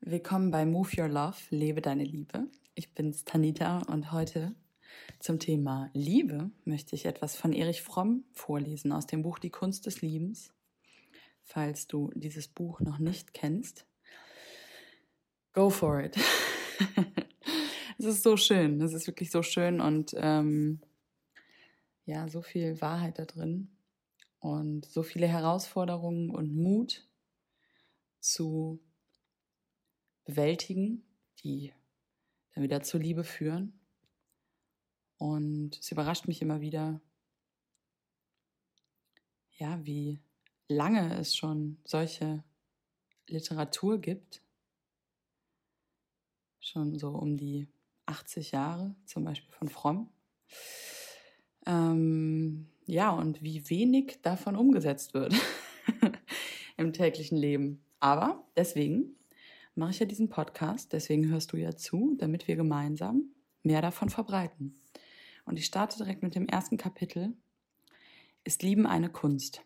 Willkommen bei Move Your Love, lebe deine Liebe. Ich bin's Tanita und heute zum Thema Liebe möchte ich etwas von Erich Fromm vorlesen aus dem Buch Die Kunst des Liebens. Falls du dieses Buch noch nicht kennst, go for it. es ist so schön, es ist wirklich so schön und ähm, ja, so viel Wahrheit da drin und so viele Herausforderungen und Mut zu bewältigen, die dann wieder zur Liebe führen. Und es überrascht mich immer wieder, ja, wie lange es schon solche Literatur gibt. Schon so um die 80 Jahre, zum Beispiel von Fromm. Ähm, ja, und wie wenig davon umgesetzt wird im täglichen Leben. Aber deswegen mache ich ja diesen Podcast, deswegen hörst du ja zu, damit wir gemeinsam mehr davon verbreiten. Und ich starte direkt mit dem ersten Kapitel. Ist Lieben eine Kunst?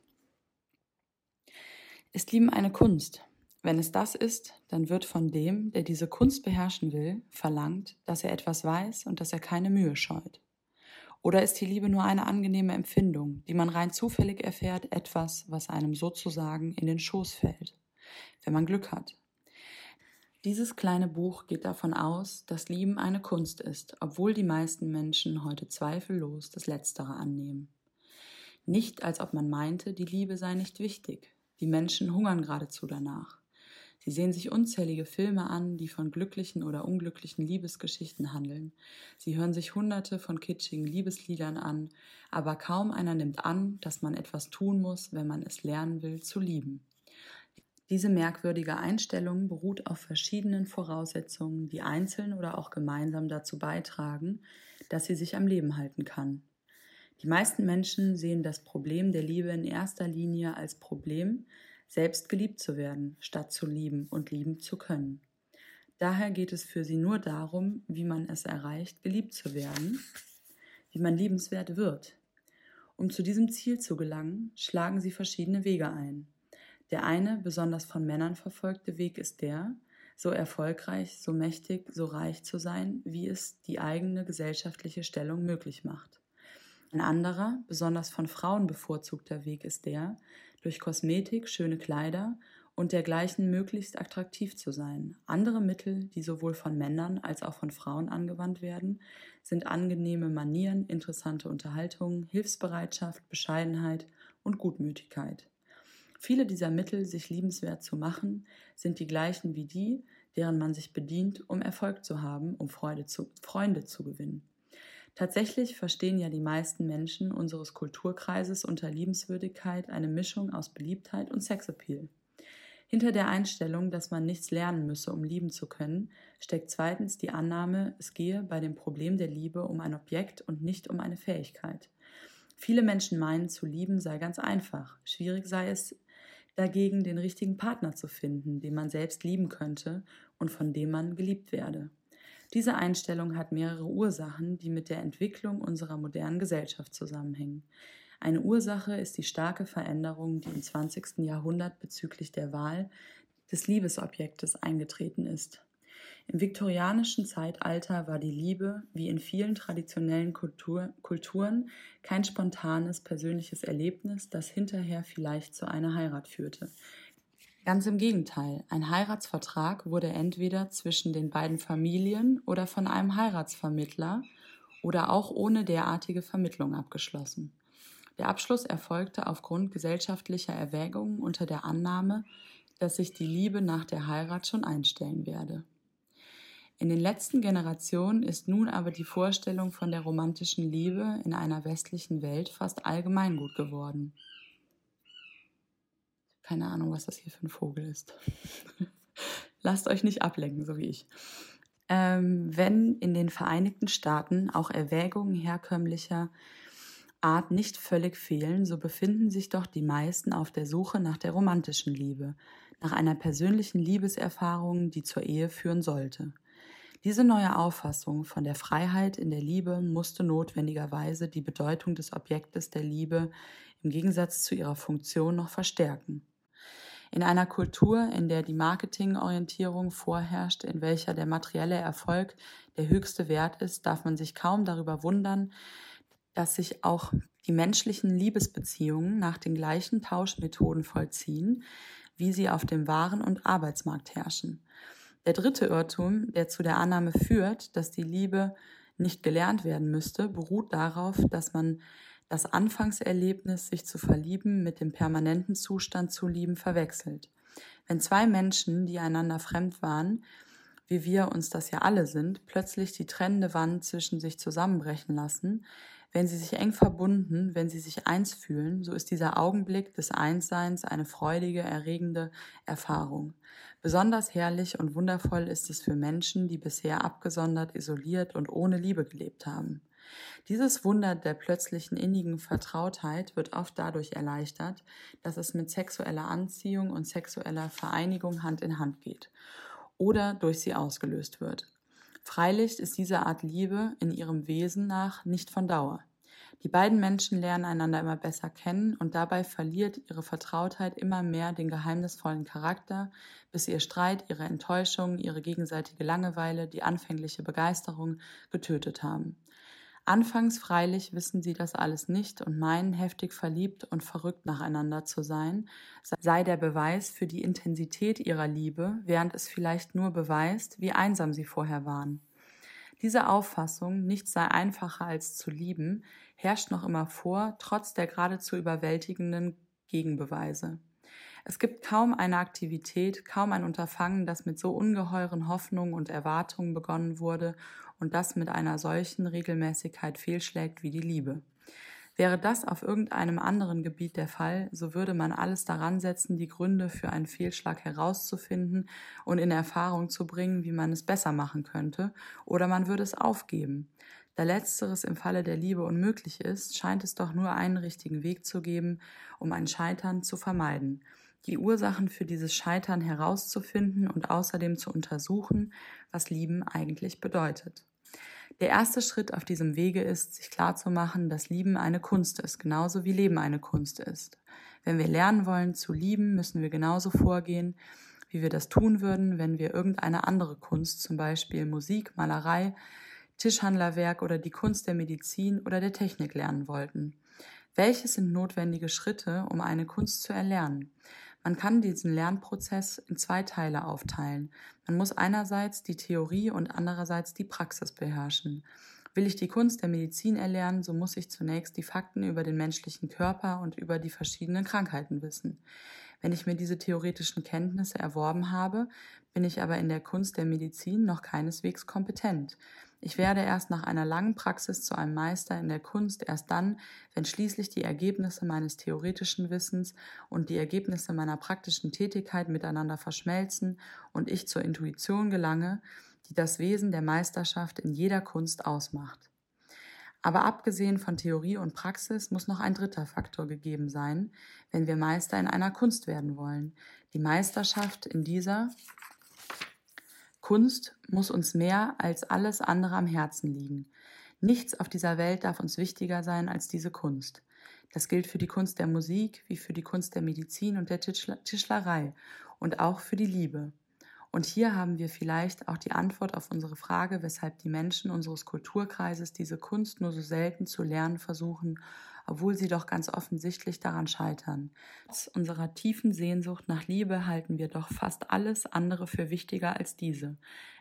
Ist Lieben eine Kunst? Wenn es das ist, dann wird von dem, der diese Kunst beherrschen will, verlangt, dass er etwas weiß und dass er keine Mühe scheut. Oder ist die Liebe nur eine angenehme Empfindung, die man rein zufällig erfährt, etwas, was einem sozusagen in den Schoß fällt, wenn man Glück hat? Dieses kleine Buch geht davon aus, dass Lieben eine Kunst ist, obwohl die meisten Menschen heute zweifellos das Letztere annehmen. Nicht, als ob man meinte, die Liebe sei nicht wichtig. Die Menschen hungern geradezu danach. Sie sehen sich unzählige Filme an, die von glücklichen oder unglücklichen Liebesgeschichten handeln. Sie hören sich hunderte von kitschigen Liebesliedern an, aber kaum einer nimmt an, dass man etwas tun muss, wenn man es lernen will, zu lieben. Diese merkwürdige Einstellung beruht auf verschiedenen Voraussetzungen, die einzeln oder auch gemeinsam dazu beitragen, dass sie sich am Leben halten kann. Die meisten Menschen sehen das Problem der Liebe in erster Linie als Problem, selbst geliebt zu werden, statt zu lieben und lieben zu können. Daher geht es für sie nur darum, wie man es erreicht, geliebt zu werden, wie man liebenswert wird. Um zu diesem Ziel zu gelangen, schlagen sie verschiedene Wege ein. Der eine, besonders von Männern verfolgte Weg ist der, so erfolgreich, so mächtig, so reich zu sein, wie es die eigene gesellschaftliche Stellung möglich macht. Ein anderer, besonders von Frauen bevorzugter Weg ist der, durch Kosmetik, schöne Kleider und dergleichen möglichst attraktiv zu sein. Andere Mittel, die sowohl von Männern als auch von Frauen angewandt werden, sind angenehme Manieren, interessante Unterhaltungen, Hilfsbereitschaft, Bescheidenheit und Gutmütigkeit. Viele dieser Mittel, sich liebenswert zu machen, sind die gleichen wie die, deren man sich bedient, um Erfolg zu haben, um Freude zu, Freunde zu gewinnen. Tatsächlich verstehen ja die meisten Menschen unseres Kulturkreises unter Liebenswürdigkeit eine Mischung aus Beliebtheit und Sexappeal. Hinter der Einstellung, dass man nichts lernen müsse, um lieben zu können, steckt zweitens die Annahme, es gehe bei dem Problem der Liebe um ein Objekt und nicht um eine Fähigkeit. Viele Menschen meinen, zu lieben sei ganz einfach. Schwierig sei es, dagegen den richtigen Partner zu finden, den man selbst lieben könnte und von dem man geliebt werde. Diese Einstellung hat mehrere Ursachen, die mit der Entwicklung unserer modernen Gesellschaft zusammenhängen. Eine Ursache ist die starke Veränderung, die im 20. Jahrhundert bezüglich der Wahl des Liebesobjektes eingetreten ist. Im viktorianischen Zeitalter war die Liebe, wie in vielen traditionellen Kultur, Kulturen, kein spontanes persönliches Erlebnis, das hinterher vielleicht zu einer Heirat führte. Ganz im Gegenteil, ein Heiratsvertrag wurde entweder zwischen den beiden Familien oder von einem Heiratsvermittler oder auch ohne derartige Vermittlung abgeschlossen. Der Abschluss erfolgte aufgrund gesellschaftlicher Erwägungen unter der Annahme, dass sich die Liebe nach der Heirat schon einstellen werde. In den letzten Generationen ist nun aber die Vorstellung von der romantischen Liebe in einer westlichen Welt fast allgemeingut geworden. Keine Ahnung, was das hier für ein Vogel ist. Lasst euch nicht ablenken, so wie ich. Ähm, wenn in den Vereinigten Staaten auch Erwägungen herkömmlicher Art nicht völlig fehlen, so befinden sich doch die meisten auf der Suche nach der romantischen Liebe, nach einer persönlichen Liebeserfahrung, die zur Ehe führen sollte. Diese neue Auffassung von der Freiheit in der Liebe musste notwendigerweise die Bedeutung des Objektes der Liebe im Gegensatz zu ihrer Funktion noch verstärken. In einer Kultur, in der die Marketingorientierung vorherrscht, in welcher der materielle Erfolg der höchste Wert ist, darf man sich kaum darüber wundern, dass sich auch die menschlichen Liebesbeziehungen nach den gleichen Tauschmethoden vollziehen, wie sie auf dem Waren- und Arbeitsmarkt herrschen. Der dritte Irrtum, der zu der Annahme führt, dass die Liebe nicht gelernt werden müsste, beruht darauf, dass man das Anfangserlebnis, sich zu verlieben, mit dem permanenten Zustand zu lieben, verwechselt. Wenn zwei Menschen, die einander fremd waren, wie wir uns das ja alle sind, plötzlich die trennende Wand zwischen sich zusammenbrechen lassen, wenn sie sich eng verbunden, wenn sie sich eins fühlen, so ist dieser Augenblick des Einsseins eine freudige, erregende Erfahrung. Besonders herrlich und wundervoll ist es für Menschen, die bisher abgesondert, isoliert und ohne Liebe gelebt haben. Dieses Wunder der plötzlichen innigen Vertrautheit wird oft dadurch erleichtert, dass es mit sexueller Anziehung und sexueller Vereinigung Hand in Hand geht oder durch sie ausgelöst wird. Freilich ist diese Art Liebe in ihrem Wesen nach nicht von Dauer. Die beiden Menschen lernen einander immer besser kennen und dabei verliert ihre Vertrautheit immer mehr den geheimnisvollen Charakter, bis ihr Streit, ihre Enttäuschung, ihre gegenseitige Langeweile, die anfängliche Begeisterung getötet haben. Anfangs freilich wissen sie das alles nicht und meinen heftig verliebt und verrückt nacheinander zu sein, sei der Beweis für die Intensität ihrer Liebe, während es vielleicht nur beweist, wie einsam sie vorher waren. Diese Auffassung, nichts sei einfacher als zu lieben, herrscht noch immer vor, trotz der geradezu überwältigenden Gegenbeweise. Es gibt kaum eine Aktivität, kaum ein Unterfangen, das mit so ungeheuren Hoffnungen und Erwartungen begonnen wurde und das mit einer solchen Regelmäßigkeit fehlschlägt wie die Liebe. Wäre das auf irgendeinem anderen Gebiet der Fall, so würde man alles daran setzen, die Gründe für einen Fehlschlag herauszufinden und in Erfahrung zu bringen, wie man es besser machen könnte, oder man würde es aufgeben. Da letzteres im Falle der Liebe unmöglich ist, scheint es doch nur einen richtigen Weg zu geben, um ein Scheitern zu vermeiden die Ursachen für dieses Scheitern herauszufinden und außerdem zu untersuchen, was Lieben eigentlich bedeutet. Der erste Schritt auf diesem Wege ist, sich klarzumachen, dass Lieben eine Kunst ist, genauso wie Leben eine Kunst ist. Wenn wir lernen wollen zu lieben, müssen wir genauso vorgehen, wie wir das tun würden, wenn wir irgendeine andere Kunst, zum Beispiel Musik, Malerei, Tischhandlerwerk oder die Kunst der Medizin oder der Technik lernen wollten. Welches sind notwendige Schritte, um eine Kunst zu erlernen? Man kann diesen Lernprozess in zwei Teile aufteilen. Man muss einerseits die Theorie und andererseits die Praxis beherrschen. Will ich die Kunst der Medizin erlernen, so muss ich zunächst die Fakten über den menschlichen Körper und über die verschiedenen Krankheiten wissen. Wenn ich mir diese theoretischen Kenntnisse erworben habe, bin ich aber in der Kunst der Medizin noch keineswegs kompetent. Ich werde erst nach einer langen Praxis zu einem Meister in der Kunst, erst dann, wenn schließlich die Ergebnisse meines theoretischen Wissens und die Ergebnisse meiner praktischen Tätigkeit miteinander verschmelzen und ich zur Intuition gelange, die das Wesen der Meisterschaft in jeder Kunst ausmacht. Aber abgesehen von Theorie und Praxis muss noch ein dritter Faktor gegeben sein, wenn wir Meister in einer Kunst werden wollen. Die Meisterschaft in dieser Kunst muss uns mehr als alles andere am Herzen liegen. Nichts auf dieser Welt darf uns wichtiger sein als diese Kunst. Das gilt für die Kunst der Musik wie für die Kunst der Medizin und der Tischlerei und auch für die Liebe. Und hier haben wir vielleicht auch die Antwort auf unsere Frage, weshalb die Menschen unseres Kulturkreises diese Kunst nur so selten zu lernen versuchen obwohl sie doch ganz offensichtlich daran scheitern. Trotz unserer tiefen Sehnsucht nach Liebe halten wir doch fast alles andere für wichtiger als diese.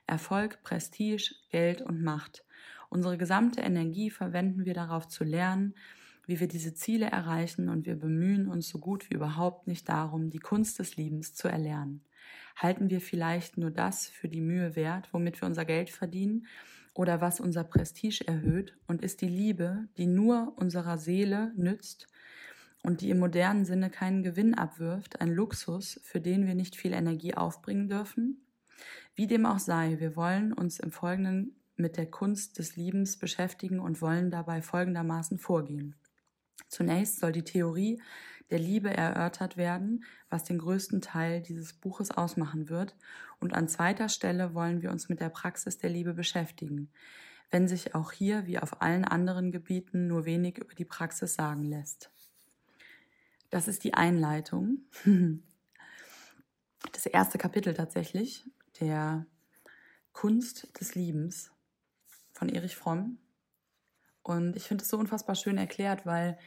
Erfolg, Prestige, Geld und Macht. Unsere gesamte Energie verwenden wir darauf zu lernen, wie wir diese Ziele erreichen und wir bemühen uns so gut wie überhaupt nicht darum, die Kunst des Liebens zu erlernen. Halten wir vielleicht nur das für die Mühe wert, womit wir unser Geld verdienen oder was unser Prestige erhöht und ist die Liebe, die nur unserer Seele nützt und die im modernen Sinne keinen Gewinn abwirft, ein Luxus, für den wir nicht viel Energie aufbringen dürfen? Wie dem auch sei, wir wollen uns im Folgenden mit der Kunst des Liebens beschäftigen und wollen dabei folgendermaßen vorgehen. Zunächst soll die Theorie der Liebe erörtert werden, was den größten Teil dieses Buches ausmachen wird, und an zweiter Stelle wollen wir uns mit der Praxis der Liebe beschäftigen, wenn sich auch hier wie auf allen anderen Gebieten nur wenig über die Praxis sagen lässt. Das ist die Einleitung. das erste Kapitel tatsächlich, der Kunst des Liebens von Erich Fromm. Und ich finde es so unfassbar schön erklärt, weil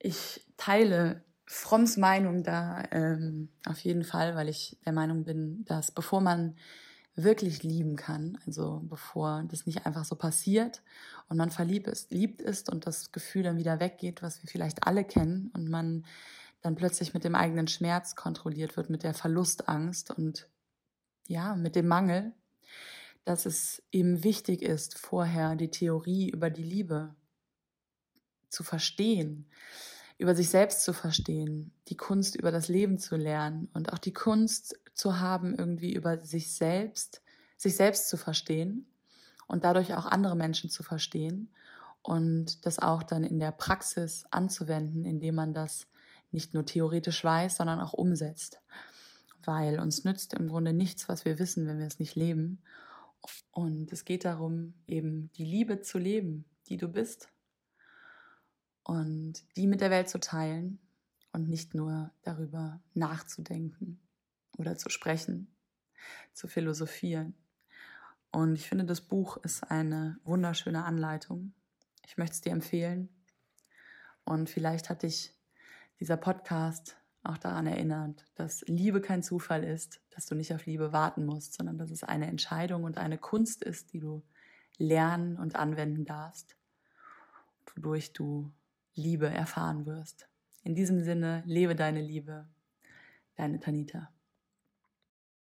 ich teile Fromms Meinung da ähm, auf jeden Fall, weil ich der Meinung bin, dass bevor man wirklich lieben kann, also bevor das nicht einfach so passiert und man verliebt ist, liebt ist und das Gefühl dann wieder weggeht, was wir vielleicht alle kennen und man dann plötzlich mit dem eigenen Schmerz kontrolliert wird, mit der Verlustangst und ja, mit dem Mangel, dass es eben wichtig ist, vorher die Theorie über die Liebe zu verstehen, über sich selbst zu verstehen, die Kunst über das Leben zu lernen und auch die Kunst zu haben, irgendwie über sich selbst, sich selbst zu verstehen und dadurch auch andere Menschen zu verstehen und das auch dann in der Praxis anzuwenden, indem man das nicht nur theoretisch weiß, sondern auch umsetzt. Weil uns nützt im Grunde nichts, was wir wissen, wenn wir es nicht leben. Und es geht darum, eben die Liebe zu leben, die du bist. Und die mit der Welt zu teilen und nicht nur darüber nachzudenken oder zu sprechen, zu philosophieren. Und ich finde, das Buch ist eine wunderschöne Anleitung. Ich möchte es dir empfehlen. Und vielleicht hat dich dieser Podcast auch daran erinnert, dass Liebe kein Zufall ist, dass du nicht auf Liebe warten musst, sondern dass es eine Entscheidung und eine Kunst ist, die du lernen und anwenden darfst, wodurch du Liebe erfahren wirst. In diesem Sinne, lebe deine Liebe, deine Tanita.